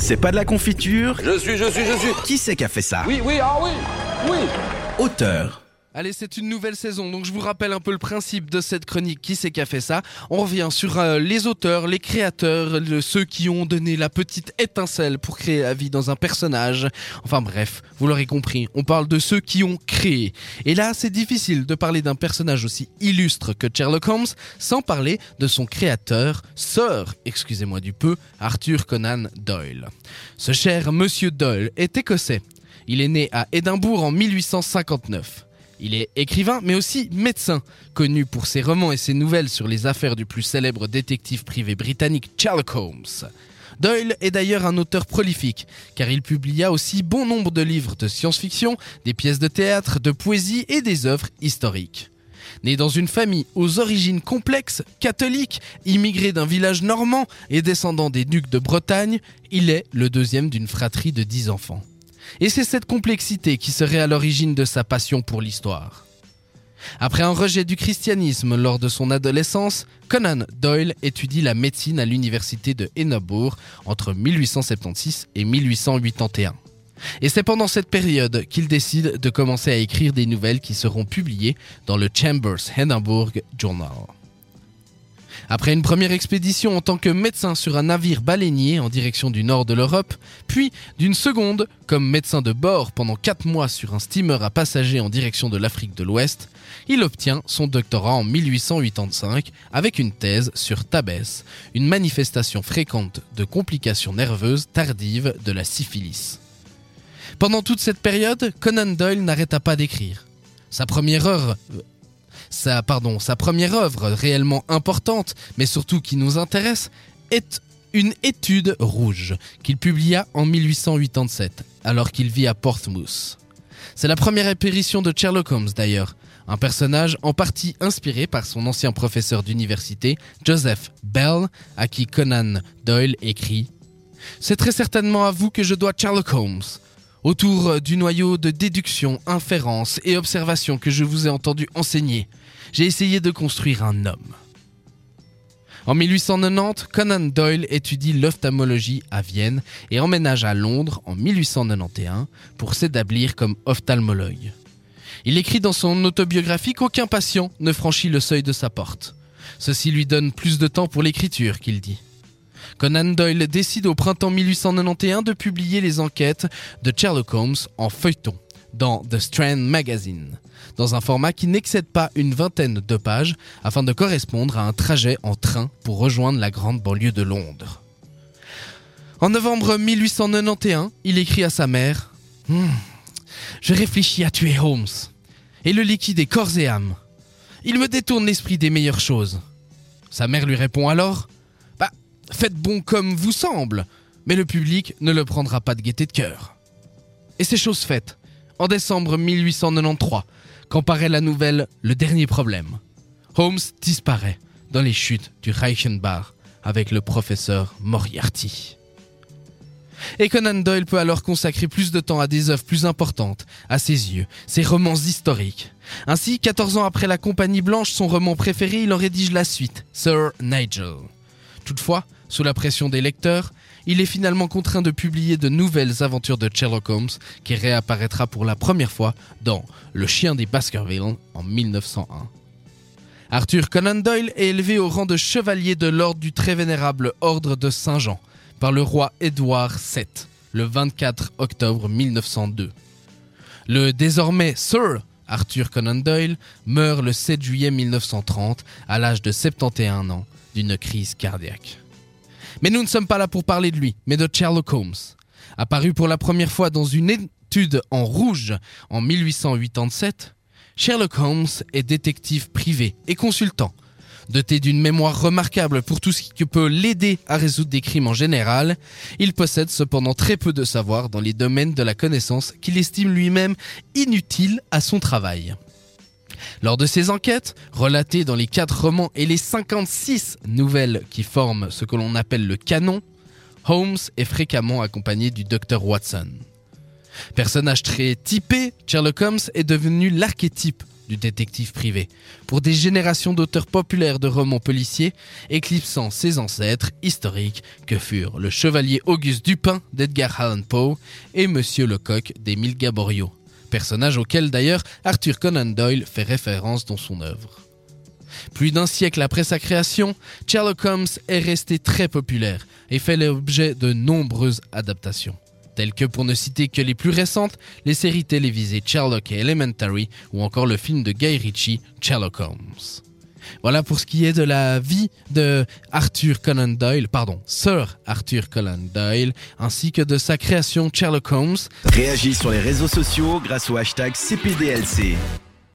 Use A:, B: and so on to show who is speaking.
A: C'est pas de la confiture
B: Je suis, je suis, je suis.
A: Qui c'est qui a fait ça
B: Oui, oui, ah oui, oui.
A: Auteur.
C: Allez, c'est une nouvelle saison, donc je vous rappelle un peu le principe de cette chronique. Qui c'est qui a fait ça? On revient sur euh, les auteurs, les créateurs, ceux qui ont donné la petite étincelle pour créer la vie dans un personnage. Enfin bref, vous l'aurez compris, on parle de ceux qui ont créé. Et là, c'est difficile de parler d'un personnage aussi illustre que Sherlock Holmes sans parler de son créateur, Sir, excusez-moi du peu, Arthur Conan Doyle. Ce cher Monsieur Doyle est écossais. Il est né à Édimbourg en 1859. Il est écrivain, mais aussi médecin, connu pour ses romans et ses nouvelles sur les affaires du plus célèbre détective privé britannique Sherlock Holmes. Doyle est d'ailleurs un auteur prolifique, car il publia aussi bon nombre de livres de science-fiction, des pièces de théâtre, de poésie et des œuvres historiques. Né dans une famille aux origines complexes, catholique, immigré d'un village normand et descendant des ducs de Bretagne, il est le deuxième d'une fratrie de dix enfants. Et c'est cette complexité qui serait à l'origine de sa passion pour l'histoire. Après un rejet du christianisme lors de son adolescence, Conan Doyle étudie la médecine à l'université de Édimbourg entre 1876 et 1881. Et c'est pendant cette période qu'il décide de commencer à écrire des nouvelles qui seront publiées dans le Chambers Edinburgh Journal. Après une première expédition en tant que médecin sur un navire baleinier en direction du nord de l'Europe, puis d'une seconde comme médecin de bord pendant 4 mois sur un steamer à passagers en direction de l'Afrique de l'Ouest, il obtient son doctorat en 1885 avec une thèse sur tabès, une manifestation fréquente de complications nerveuses tardives de la syphilis. Pendant toute cette période, Conan Doyle n'arrêta pas d'écrire. Sa première œuvre, sa, pardon, sa première œuvre réellement importante, mais surtout qui nous intéresse, est une étude rouge qu'il publia en 1887, alors qu'il vit à Portsmouth. C'est la première apparition de Sherlock Holmes d'ailleurs, un personnage en partie inspiré par son ancien professeur d'université, Joseph Bell, à qui Conan Doyle écrit C'est très certainement à vous que je dois Sherlock Holmes. Autour du noyau de déduction, inférence et observation que je vous ai entendu enseigner, j'ai essayé de construire un homme. En 1890, Conan Doyle étudie l'ophtalmologie à Vienne et emménage à Londres en 1891 pour s'établir comme ophtalmologue. Il écrit dans son autobiographie qu'aucun patient ne franchit le seuil de sa porte. Ceci lui donne plus de temps pour l'écriture, qu'il dit. Conan Doyle décide au printemps 1891 de publier les enquêtes de Sherlock Holmes en feuilleton dans The Strand Magazine, dans un format qui n'excède pas une vingtaine de pages afin de correspondre à un trajet en train pour rejoindre la grande banlieue de Londres. En novembre 1891, il écrit à sa mère Hmm, Je réfléchis à tuer Holmes et le liquider corps et âme. Il me détourne l'esprit des meilleures choses. Sa mère lui répond alors faites bon comme vous semble, mais le public ne le prendra pas de gaieté de cœur. Et c'est chose faite. En décembre 1893, quand paraît la nouvelle Le dernier problème, Holmes disparaît dans les chutes du Reichenbach avec le professeur Moriarty. Et Conan Doyle peut alors consacrer plus de temps à des œuvres plus importantes, à ses yeux, ses romans historiques. Ainsi, 14 ans après La Compagnie Blanche, son roman préféré, il en rédige la suite, Sir Nigel. Toutefois, sous la pression des lecteurs, il est finalement contraint de publier de nouvelles aventures de Sherlock Holmes qui réapparaîtra pour la première fois dans Le chien des Baskerville en 1901. Arthur Conan Doyle est élevé au rang de chevalier de l'ordre du très vénérable ordre de Saint-Jean par le roi Édouard VII le 24 octobre 1902. Le désormais Sir Arthur Conan Doyle meurt le 7 juillet 1930 à l'âge de 71 ans d'une crise cardiaque. Mais nous ne sommes pas là pour parler de lui, mais de Sherlock Holmes. Apparu pour la première fois dans une étude en rouge en 1887, Sherlock Holmes est détective privé et consultant. Doté d'une mémoire remarquable pour tout ce qui peut l'aider à résoudre des crimes en général, il possède cependant très peu de savoir dans les domaines de la connaissance qu'il estime lui-même inutiles à son travail. Lors de ses enquêtes, relatées dans les 4 romans et les 56 nouvelles qui forment ce que l'on appelle le canon, Holmes est fréquemment accompagné du docteur Watson. Personnage très typé, Sherlock Holmes est devenu l'archétype du détective privé, pour des générations d'auteurs populaires de romans policiers, éclipsant ses ancêtres historiques que furent le chevalier Auguste Dupin d'Edgar Allan Poe et Monsieur Lecoq d'Émile Gaborio, personnage auquel d'ailleurs Arthur Conan Doyle fait référence dans son œuvre. Plus d'un siècle après sa création, Sherlock Holmes est resté très populaire et fait l'objet de nombreuses adaptations, telles que pour ne citer que les plus récentes, les séries télévisées Sherlock et Elementary ou encore le film de Guy Ritchie, Sherlock Holmes. Voilà pour ce qui est de la vie de Arthur Conan Doyle, pardon, Sir Arthur Conan Doyle, ainsi que de sa création Sherlock Holmes.
A: Réagis sur les réseaux sociaux grâce au hashtag CPDLC.